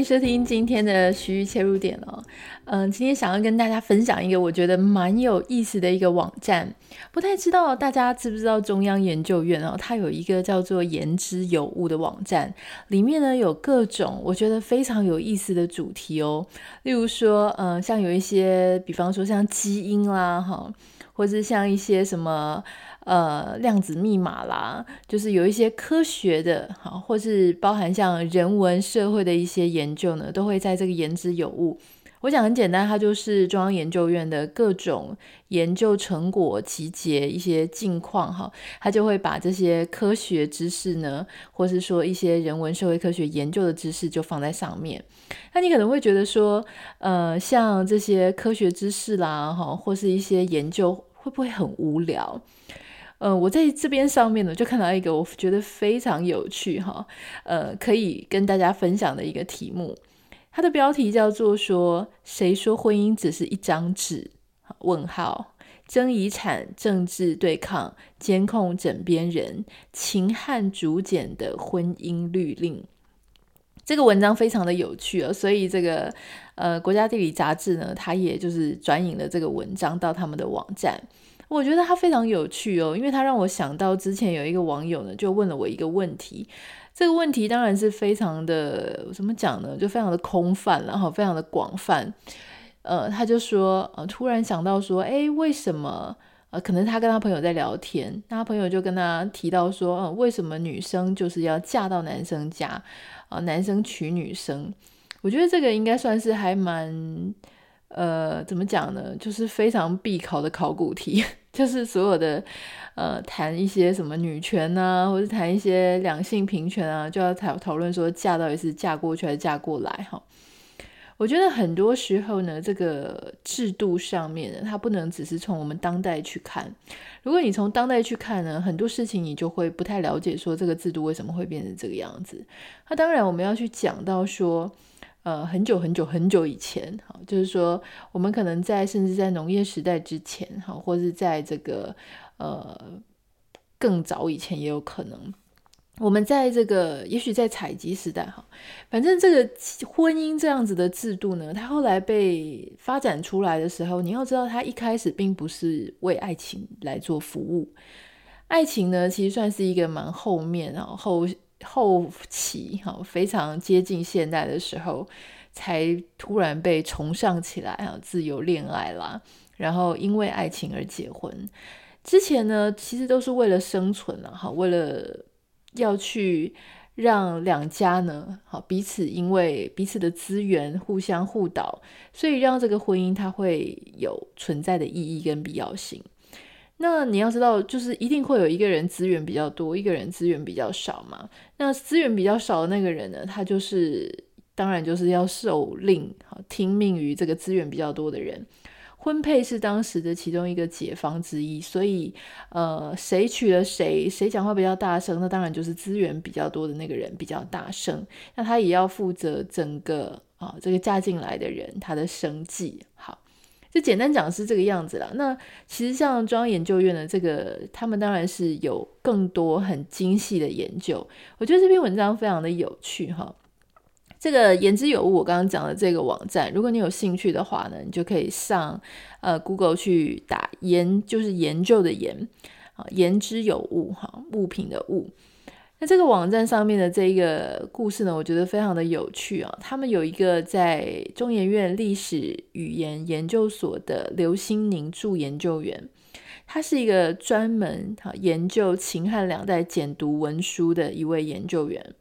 迎收听今天的徐切入点哦。嗯，今天想要跟大家分享一个我觉得蛮有意思的一个网站，不太知道大家知不知道中央研究院哦，它有一个叫做“言之有物”的网站，里面呢有各种我觉得非常有意思的主题哦，例如说，嗯，像有一些，比方说像基因啦，哈，或是像一些什么，呃，量子密码啦，就是有一些科学的，哈，或是包含像人文社会的一些研究呢，都会在这个“言之有物”。我想很简单，它就是中央研究院的各种研究成果集结一些近况哈，它就会把这些科学知识呢，或是说一些人文社会科学研究的知识就放在上面。那你可能会觉得说，呃，像这些科学知识啦，哈，或是一些研究会不会很无聊？呃，我在这边上面呢，就看到一个我觉得非常有趣哈，呃，可以跟大家分享的一个题目。它的标题叫做说：“谁说婚姻只是一张纸？”问号，争遗产、政治对抗、监控枕边人、秦汉竹简的婚姻律令。这个文章非常的有趣哦，所以这个呃，国家地理杂志呢，它也就是转引了这个文章到他们的网站。我觉得它非常有趣哦，因为它让我想到之前有一个网友呢，就问了我一个问题。这个问题当然是非常的怎么讲呢？就非常的空泛，然后非常的广泛。呃，他就说，呃，突然想到说，哎，为什么？呃，可能他跟他朋友在聊天，那他朋友就跟他提到说，呃，为什么女生就是要嫁到男生家？啊，男生娶女生？我觉得这个应该算是还蛮，呃，怎么讲呢？就是非常必考的考古题。就是所有的，呃，谈一些什么女权啊，或者谈一些两性平权啊，就要讨讨论说嫁到底是嫁过去还是嫁过来哈。我觉得很多时候呢，这个制度上面呢，它不能只是从我们当代去看。如果你从当代去看呢，很多事情你就会不太了解，说这个制度为什么会变成这个样子。那当然我们要去讲到说。呃，很久很久很久以前，哈，就是说，我们可能在甚至在农业时代之前，哈，或是在这个呃更早以前也有可能。我们在这个，也许在采集时代，哈，反正这个婚姻这样子的制度呢，它后来被发展出来的时候，你要知道，它一开始并不是为爱情来做服务，爱情呢，其实算是一个蛮后面，然后。后期哈，非常接近现代的时候，才突然被崇尚起来哈，自由恋爱啦，然后因为爱情而结婚。之前呢，其实都是为了生存了哈，为了要去让两家呢，好彼此因为彼此的资源互相互导，所以让这个婚姻它会有存在的意义跟必要性。那你要知道，就是一定会有一个人资源比较多，一个人资源比较少嘛。那资源比较少的那个人呢，他就是当然就是要受令，好听命于这个资源比较多的人。婚配是当时的其中一个解方之一，所以呃，谁娶了谁，谁讲话比较大声，那当然就是资源比较多的那个人比较大声。那他也要负责整个啊，这个嫁进来的人他的生计。好。就简单讲是这个样子啦。那其实像中央研究院的这个，他们当然是有更多很精细的研究。我觉得这篇文章非常的有趣哈。这个言之有物，我刚刚讲的这个网站，如果你有兴趣的话呢，你就可以上呃 Google 去打研，就是研究的研啊，言之有物哈，物品的物。那这个网站上面的这一个故事呢，我觉得非常的有趣啊。他们有一个在中研院历史语言研究所的刘心宁助研究员，他是一个专门哈研究秦汉两代简牍文书的一位研究员。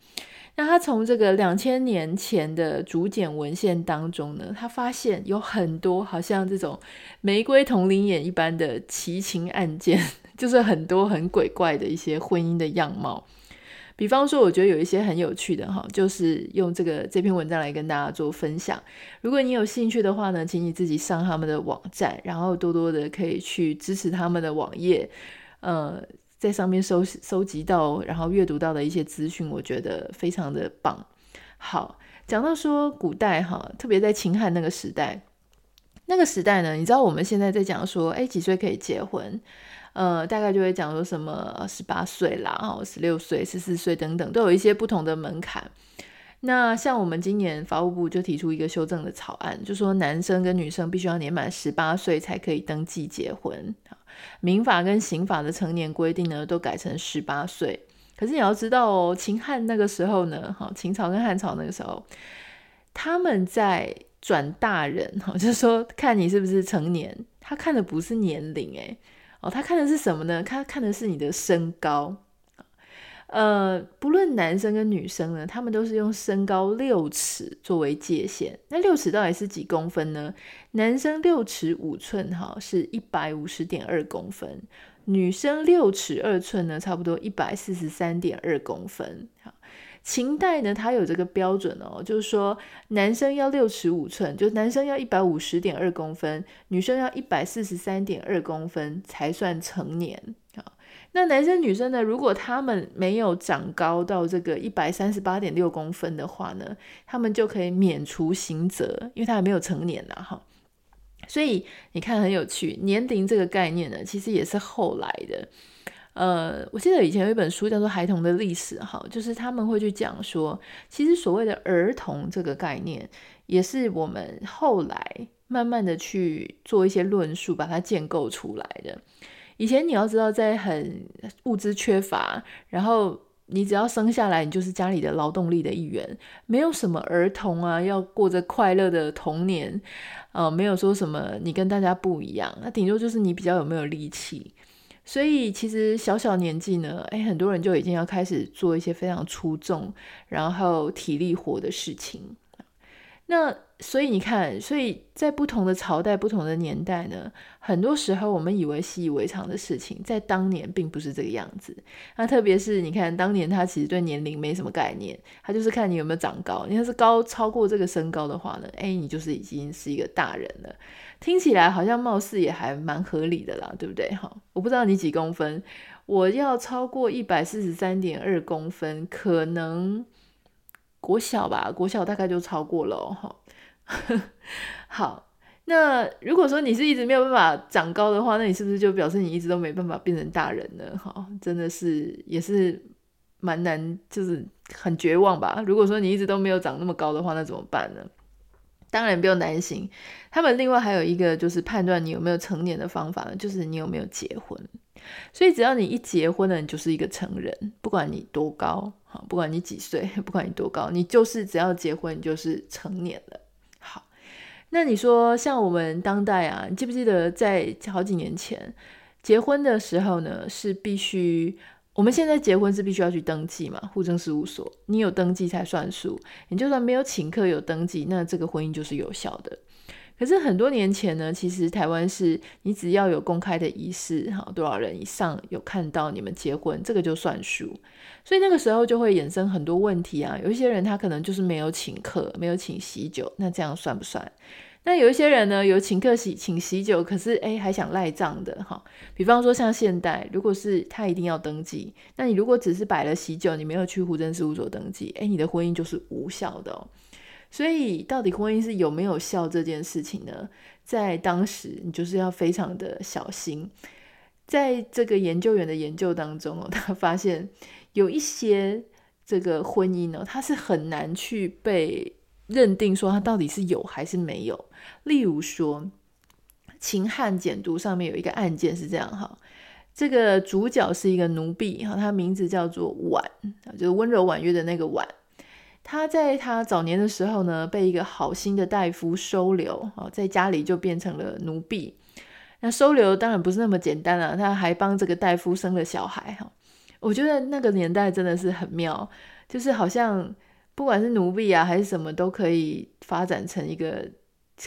那他从这个两千年前的竹简文献当中呢，他发现有很多好像这种玫瑰瞳铃眼一般的奇情案件，就是很多很鬼怪的一些婚姻的样貌。比方说，我觉得有一些很有趣的哈，就是用这个这篇文章来跟大家做分享。如果你有兴趣的话呢，请你自己上他们的网站，然后多多的可以去支持他们的网页，呃，在上面收收集到，然后阅读到的一些资讯，我觉得非常的棒。好，讲到说古代哈，特别在秦汉那个时代，那个时代呢，你知道我们现在在讲说，哎，几岁可以结婚？呃，大概就会讲说什么十八岁啦，哦，十六岁、十四岁等等，都有一些不同的门槛。那像我们今年法务部就提出一个修正的草案，就说男生跟女生必须要年满十八岁才可以登记结婚。民法跟刑法的成年规定呢，都改成十八岁。可是你要知道哦，秦汉那个时候呢，哈，秦朝跟汉朝那个时候，他们在转大人，哈，就是说看你是不是成年，他看的不是年龄，诶，哦，他看的是什么呢？他看的是你的身高。呃，不论男生跟女生呢，他们都是用身高六尺作为界限。那六尺到底是几公分呢？男生六尺五寸，哈，是一百五十点二公分；女生六尺二寸呢，差不多一百四十三点二公分。好，秦代呢，它有这个标准哦，就是说男生要六尺五寸，就男生要一百五十点二公分，女生要一百四十三点二公分才算成年。那男生女生呢？如果他们没有长高到这个一百三十八点六公分的话呢，他们就可以免除刑责，因为他还没有成年呐，哈。所以你看很有趣，年龄这个概念呢，其实也是后来的。呃，我记得以前有一本书叫做《孩童的历史》，哈，就是他们会去讲说，其实所谓的儿童这个概念，也是我们后来慢慢的去做一些论述，把它建构出来的。以前你要知道，在很物资缺乏，然后你只要生下来，你就是家里的劳动力的一员，没有什么儿童啊，要过着快乐的童年，呃，没有说什么你跟大家不一样，那顶多就是你比较有没有力气。所以其实小小年纪呢，诶，很多人就已经要开始做一些非常出众，然后体力活的事情。那所以你看，所以在不同的朝代、不同的年代呢，很多时候我们以为习以为常的事情，在当年并不是这个样子。那特别是你看，当年他其实对年龄没什么概念，他就是看你有没有长高。你要是高超过这个身高的话呢，哎，你就是已经是一个大人了。听起来好像貌似也还蛮合理的啦，对不对？哈，我不知道你几公分，我要超过一百四十三点二公分，可能。国小吧，国小大概就超过了哈。好，那如果说你是一直没有办法长高的话，那你是不是就表示你一直都没办法变成大人呢？哈，真的是也是蛮难，就是很绝望吧。如果说你一直都没有长那么高的话，那怎么办呢？当然不用担心，他们另外还有一个就是判断你有没有成年的方法呢，就是你有没有结婚。所以只要你一结婚了，你就是一个成人，不管你多高，好，不管你几岁，不管你多高，你就是只要结婚，你就是成年了。好，那你说像我们当代啊，你记不记得在好几年前结婚的时候呢，是必须，我们现在结婚是必须要去登记嘛，户政事务所，你有登记才算数，你就算没有请客有登记，那这个婚姻就是有效的。可是很多年前呢，其实台湾是你只要有公开的仪式，哈，多少人以上有看到你们结婚，这个就算数。所以那个时候就会衍生很多问题啊。有一些人他可能就是没有请客，没有请喜酒，那这样算不算？那有一些人呢，有请客喜请喜酒，可是诶还想赖账的哈。比方说像现代，如果是他一定要登记，那你如果只是摆了喜酒，你没有去户政事务所登记，诶，你的婚姻就是无效的哦。所以，到底婚姻是有没有效这件事情呢？在当时，你就是要非常的小心。在这个研究员的研究当中哦，他发现有一些这个婚姻呢，它是很难去被认定说他到底是有还是没有。例如说，秦汉简牍上面有一个案件是这样哈，这个主角是一个奴婢哈，他名字叫做婉，就是温柔婉约的那个婉。他在他早年的时候呢，被一个好心的大夫收留，在家里就变成了奴婢。那收留当然不是那么简单了，他还帮这个大夫生了小孩哈。我觉得那个年代真的是很妙，就是好像不管是奴婢啊还是什么，都可以发展成一个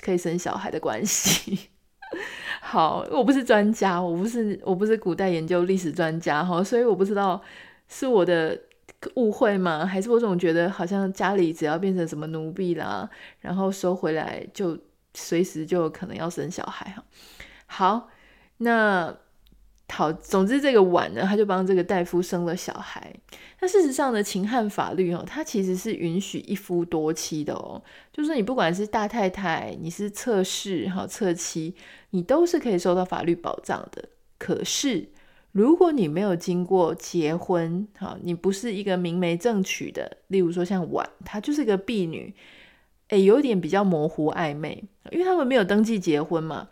可以生小孩的关系。好，我不是专家，我不是我不是古代研究历史专家哈，所以我不知道是我的。误会吗？还是我总觉得好像家里只要变成什么奴婢啦，然后收回来就随时就可能要生小孩哈。好，那好，总之这个婉呢，他就帮这个大夫生了小孩。那事实上呢，秦汉法律哦，它其实是允许一夫多妻的哦，就是你不管是大太太，你是侧室哈、侧妻，你都是可以受到法律保障的。可是，如果你没有经过结婚，哈，你不是一个明媒正娶的，例如说像婉，她就是个婢女，诶，有点比较模糊暧昧，因为他们没有登记结婚嘛。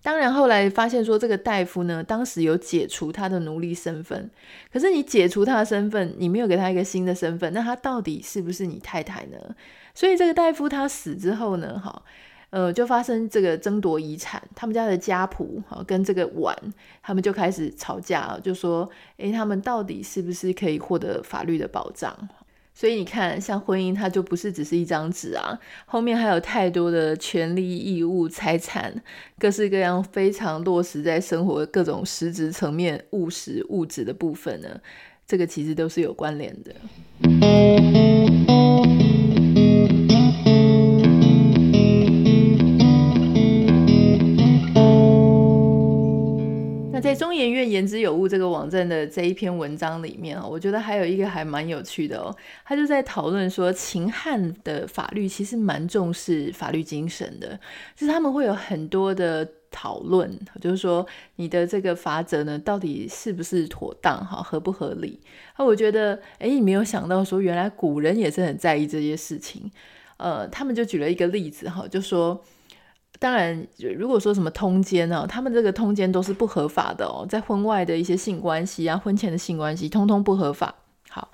当然，后来发现说这个大夫呢，当时有解除他的奴隶身份。可是你解除他的身份，你没有给他一个新的身份，那他到底是不是你太太呢？所以这个大夫他死之后呢，哈，呃，就发生这个争夺遗产，他们家的家仆哈跟这个婉，他们就开始吵架，就说，诶，他们到底是不是可以获得法律的保障？所以你看，像婚姻，它就不是只是一张纸啊，后面还有太多的权利、义务、财产，各式各样非常落实在生活各种实质层面、务实物质的部分呢，这个其实都是有关联的。言之有物这个网站的这一篇文章里面，我觉得还有一个还蛮有趣的哦。他就在讨论说，秦汉的法律其实蛮重视法律精神的，就是他们会有很多的讨论，就是说你的这个法则呢，到底是不是妥当，哈，合不合理？那我觉得，诶，你没有想到说，原来古人也是很在意这些事情。呃，他们就举了一个例子，哈，就说。当然，如果说什么通奸呢，他们这个通奸都是不合法的哦，在婚外的一些性关系啊，婚前的性关系，通通不合法。好，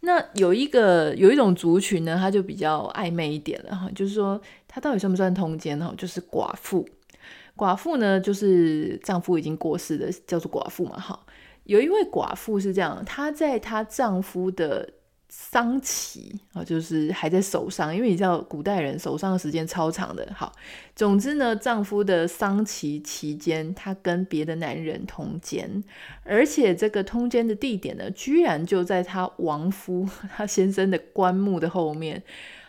那有一个有一种族群呢，他就比较暧昧一点了哈，就是说他到底算不算通奸哈？就是寡妇，寡妇呢，就是丈夫已经过世的，叫做寡妇嘛。哈，有一位寡妇是这样，她在她丈夫的。丧期啊，就是还在守丧，因为你知道古代人守丧的时间超长的。好，总之呢，丈夫的丧期期间，她跟别的男人通奸，而且这个通奸的地点呢，居然就在她亡夫 她先生的棺木的后面。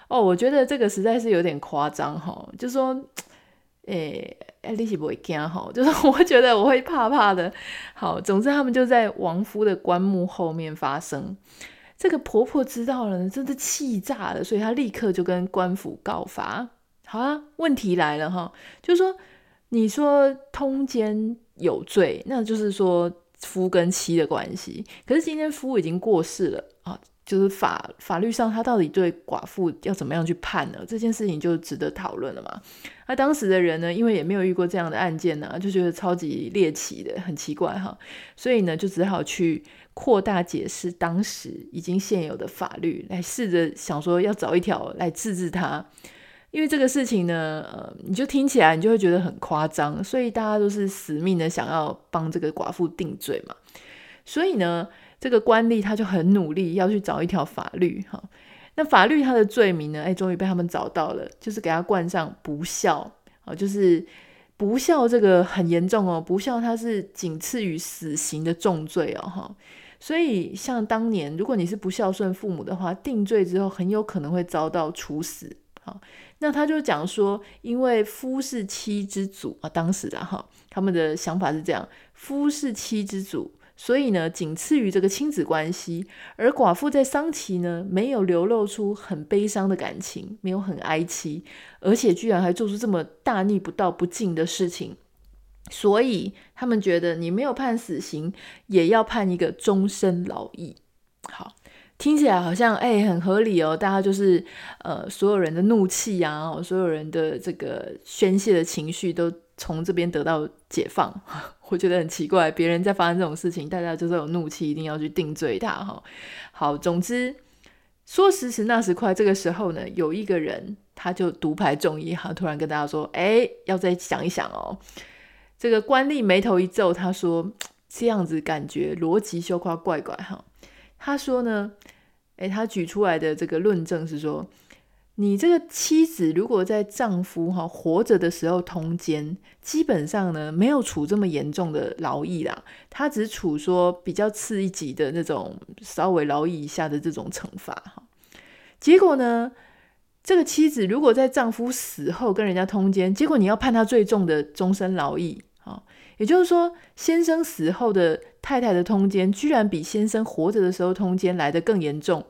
哦，我觉得这个实在是有点夸张哈，就说，诶、欸，你是不会惊哈，就是我觉得我会怕怕的。好，总之他们就在亡夫的棺木后面发生。这个婆婆知道了，真的气炸了，所以她立刻就跟官府告发。好啊，问题来了哈，就是说，你说通奸有罪，那就是说夫跟妻的关系。可是今天夫已经过世了啊，就是法法律上他到底对寡妇要怎么样去判呢？这件事情就值得讨论了嘛。那当时的人呢，因为也没有遇过这样的案件呢，就觉得超级猎奇的，很奇怪哈，所以呢，就只好去。扩大解释当时已经现有的法律，来试着想说要找一条来治治他，因为这个事情呢，呃，你就听起来你就会觉得很夸张，所以大家都是死命的想要帮这个寡妇定罪嘛。所以呢，这个官吏他就很努力要去找一条法律哈。那法律他的罪名呢，哎，终于被他们找到了，就是给他冠上不孝啊，就是不孝这个很严重哦，不孝它是仅次于死刑的重罪哦，哈。所以，像当年，如果你是不孝顺父母的话，定罪之后很有可能会遭到处死。好，那他就讲说，因为夫是妻之主啊，当时的哈，他们的想法是这样：夫是妻之主，所以呢，仅次于这个亲子关系。而寡妇在丧期呢，没有流露出很悲伤的感情，没有很哀戚，而且居然还做出这么大逆不道、不敬的事情。所以他们觉得你没有判死刑，也要判一个终身劳役。好，听起来好像哎、很合理哦。大家就是呃所有人的怒气啊，所有人的这个宣泄的情绪都从这边得到解放。我觉得很奇怪，别人在发生这种事情，大家就是有怒气，一定要去定罪他哈。好，总之说时迟那时快，这个时候呢，有一个人他就独排众议哈，突然跟大家说，哎、要再想一想哦。这个官吏眉头一皱，他说：“这样子感觉逻辑羞夸怪怪哈。”他说呢，诶，他举出来的这个论证是说，你这个妻子如果在丈夫哈活着的时候通奸，基本上呢没有处这么严重的劳役啦，他只处说比较次一级的那种稍微劳役一下的这种惩罚哈。结果呢，这个妻子如果在丈夫死后跟人家通奸，结果你要判他最重的终身劳役。啊，也就是说，先生死后的太太的通奸，居然比先生活着的时候通奸来得更严重。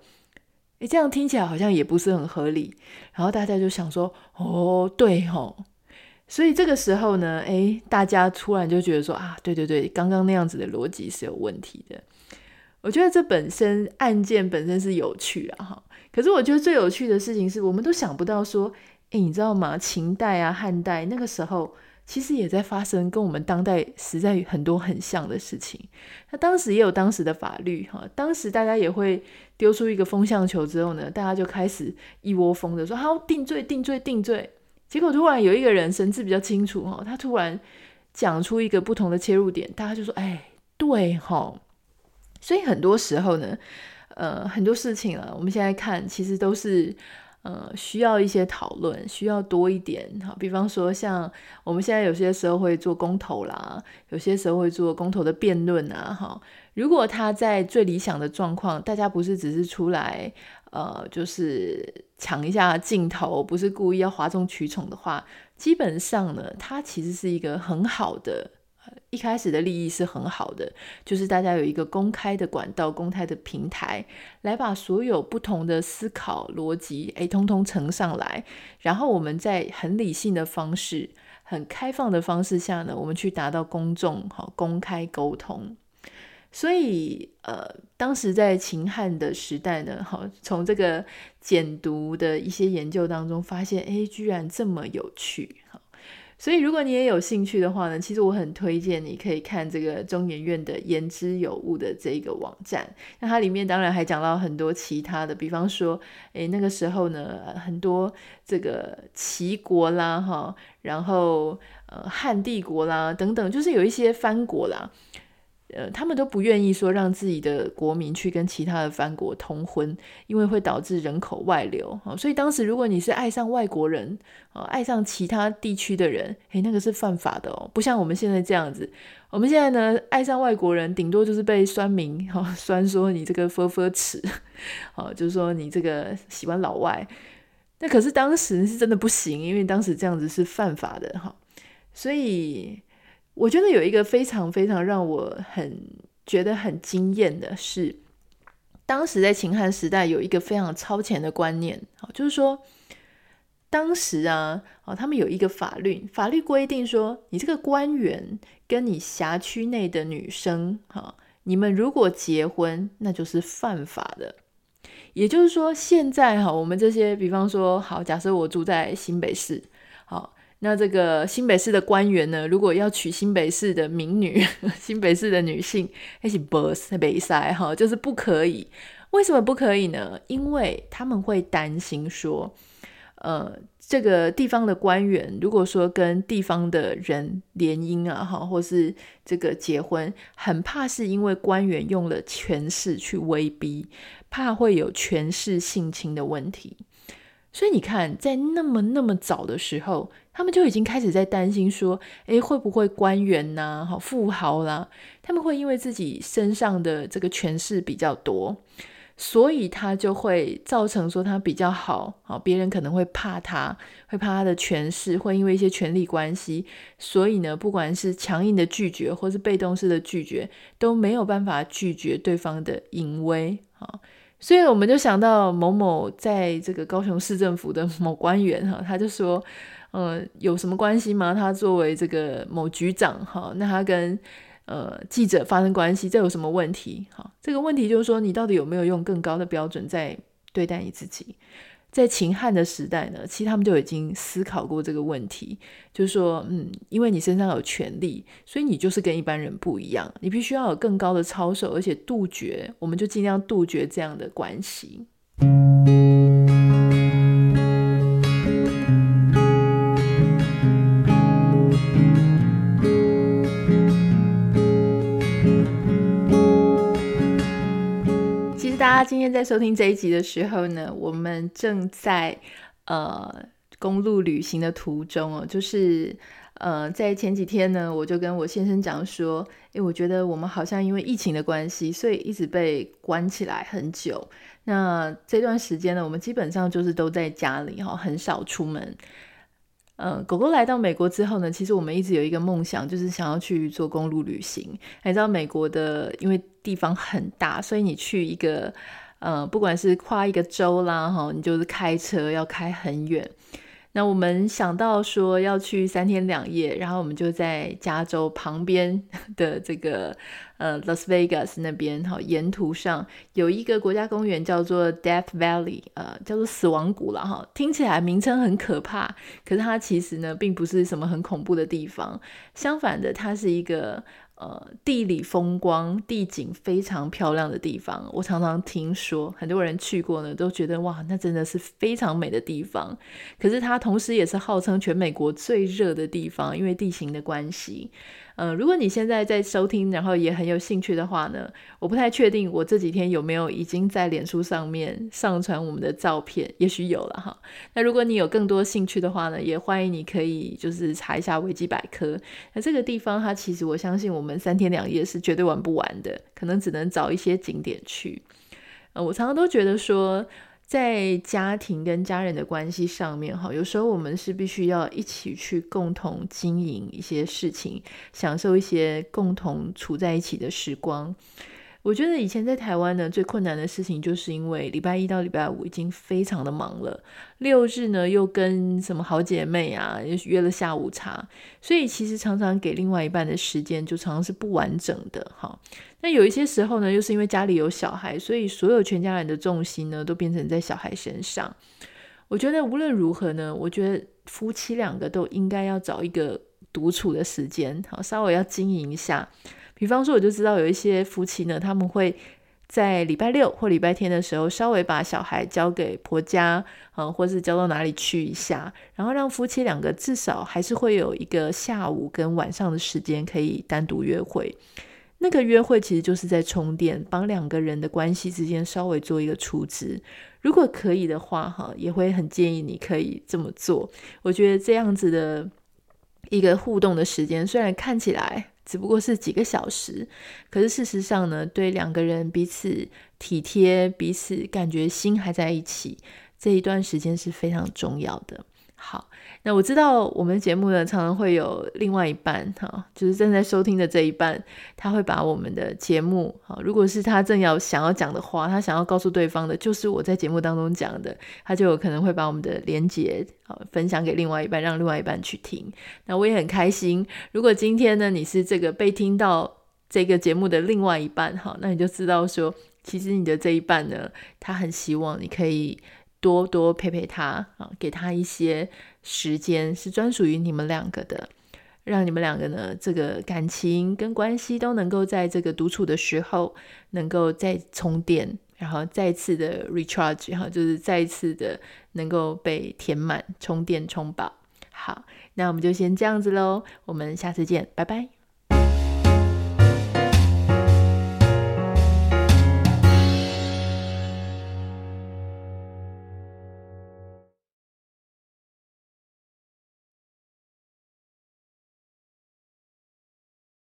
诶，这样听起来好像也不是很合理。然后大家就想说，哦，对吼。所以这个时候呢，诶，大家突然就觉得说啊，对对对，刚刚那样子的逻辑是有问题的。我觉得这本身案件本身是有趣啊，哈。可是我觉得最有趣的事情是，我们都想不到说，诶，你知道吗？秦代啊、汉代那个时候，其实也在发生跟我们当代实在很多很像的事情。那当时也有当时的法律，哈，当时大家也会丢出一个风向球之后呢，大家就开始一窝蜂的说，好，定罪、定罪、定罪。结果突然有一个人神志比较清楚，哈，他突然讲出一个不同的切入点，大家就说，哎，对，哈。所以很多时候呢，呃，很多事情啊，我们现在看其实都是，呃，需要一些讨论，需要多一点哈。比方说，像我们现在有些时候会做公投啦，有些时候会做公投的辩论啊，哈。如果他在最理想的状况，大家不是只是出来，呃，就是抢一下镜头，不是故意要哗众取宠的话，基本上呢，它其实是一个很好的。一开始的利益是很好的，就是大家有一个公开的管道、公开的平台，来把所有不同的思考逻辑，诶，通通呈上来，然后我们在很理性的方式、很开放的方式下呢，我们去达到公众好公开沟通。所以，呃，当时在秦汉的时代呢，好，从这个简读的一些研究当中发现，诶，居然这么有趣，所以，如果你也有兴趣的话呢，其实我很推荐你可以看这个中研院的言之有物的这一个网站。那它里面当然还讲到很多其他的，比方说，诶，那个时候呢，很多这个齐国啦，哈，然后呃汉帝国啦等等，就是有一些藩国啦。呃，他们都不愿意说让自己的国民去跟其他的藩国通婚，因为会导致人口外流。所以当时如果你是爱上外国人，爱上其他地区的人，诶，那个是犯法的哦，不像我们现在这样子。我们现在呢，爱上外国人，顶多就是被酸民哈酸说你这个佛佛齿，就是说你这个喜欢老外。那可是当时是真的不行，因为当时这样子是犯法的哈，所以。我觉得有一个非常非常让我很觉得很惊艳的是，当时在秦汉时代有一个非常超前的观念，就是说，当时啊，他们有一个法律，法律规定说，你这个官员跟你辖区内的女生，哈，你们如果结婚，那就是犯法的。也就是说，现在哈，我们这些，比方说，好，假设我住在新北市，那这个新北市的官员呢，如果要娶新北市的民女，新北市的女性，那是不是北塞哈，就是不可以。为什么不可以呢？因为他们会担心说，呃，这个地方的官员如果说跟地方的人联姻啊，哈，或是这个结婚，很怕是因为官员用了权势去威逼，怕会有权势性侵的问题。所以你看，在那么那么早的时候，他们就已经开始在担心说，诶，会不会官员呐、好富豪啦，他们会因为自己身上的这个权势比较多，所以他就会造成说他比较好，好，别人可能会怕他，会怕他的权势，会因为一些权力关系，所以呢，不管是强硬的拒绝，或是被动式的拒绝，都没有办法拒绝对方的淫威，啊。所以我们就想到某某在这个高雄市政府的某官员哈，他就说，嗯，有什么关系吗？他作为这个某局长哈，那他跟呃记者发生关系，这有什么问题？哈，这个问题就是说，你到底有没有用更高的标准在对待你自己？在秦汉的时代呢，其实他们就已经思考过这个问题，就是说，嗯，因为你身上有权力，所以你就是跟一般人不一样，你必须要有更高的操守，而且杜绝，我们就尽量杜绝这样的关系。家今天在收听这一集的时候呢，我们正在呃公路旅行的途中哦，就是呃在前几天呢，我就跟我先生讲说，诶，我觉得我们好像因为疫情的关系，所以一直被关起来很久。那这段时间呢，我们基本上就是都在家里哈，很少出门。呃，狗狗来到美国之后呢，其实我们一直有一个梦想，就是想要去做公路旅行。你知道美国的，因为地方很大，所以你去一个呃，不管是跨一个州啦，哈，你就是开车要开很远。那我们想到说要去三天两夜，然后我们就在加州旁边 的这个呃 Las Vegas 那边，哈，沿途上有一个国家公园叫做 Death Valley，呃，叫做死亡谷了哈。听起来名称很可怕，可是它其实呢并不是什么很恐怖的地方，相反的，它是一个。呃，地理风光、地景非常漂亮的地方，我常常听说很多人去过呢，都觉得哇，那真的是非常美的地方。可是它同时也是号称全美国最热的地方，因为地形的关系。呃，如果你现在在收听，然后也很有兴趣的话呢，我不太确定我这几天有没有已经在脸书上面上传我们的照片，也许有了哈。那如果你有更多兴趣的话呢，也欢迎你可以就是查一下维基百科。那这个地方它其实我相信我们三天两夜是绝对玩不完的，可能只能找一些景点去。呃，我常常都觉得说。在家庭跟家人的关系上面，哈，有时候我们是必须要一起去共同经营一些事情，享受一些共同处在一起的时光。我觉得以前在台湾呢，最困难的事情就是因为礼拜一到礼拜五已经非常的忙了，六日呢又跟什么好姐妹啊约了下午茶，所以其实常常给另外一半的时间就常常是不完整的哈。那有一些时候呢，又是因为家里有小孩，所以所有全家人的重心呢都变成在小孩身上。我觉得无论如何呢，我觉得夫妻两个都应该要找一个独处的时间，好，稍微要经营一下。比方说，我就知道有一些夫妻呢，他们会在礼拜六或礼拜天的时候，稍微把小孩交给婆家，嗯，或是交到哪里去一下，然后让夫妻两个至少还是会有一个下午跟晚上的时间可以单独约会。那个约会其实就是在充电，帮两个人的关系之间稍微做一个储值。如果可以的话，哈，也会很建议你可以这么做。我觉得这样子的一个互动的时间，虽然看起来。只不过是几个小时，可是事实上呢，对两个人彼此体贴、彼此感觉心还在一起，这一段时间是非常重要的。好，那我知道我们节目呢，常常会有另外一半哈，就是正在收听的这一半，他会把我们的节目哈，如果是他正要想要讲的话，他想要告诉对方的，就是我在节目当中讲的，他就有可能会把我们的连结分享给另外一半，让另外一半去听。那我也很开心，如果今天呢，你是这个被听到这个节目的另外一半哈，那你就知道说，其实你的这一半呢，他很希望你可以。多多陪陪他啊，给他一些时间，是专属于你们两个的，让你们两个呢，这个感情跟关系都能够在这个独处的时候，能够再充电，然后再次的 recharge，哈，就是再一次的能够被填满、充电、充饱。好，那我们就先这样子喽，我们下次见，拜拜。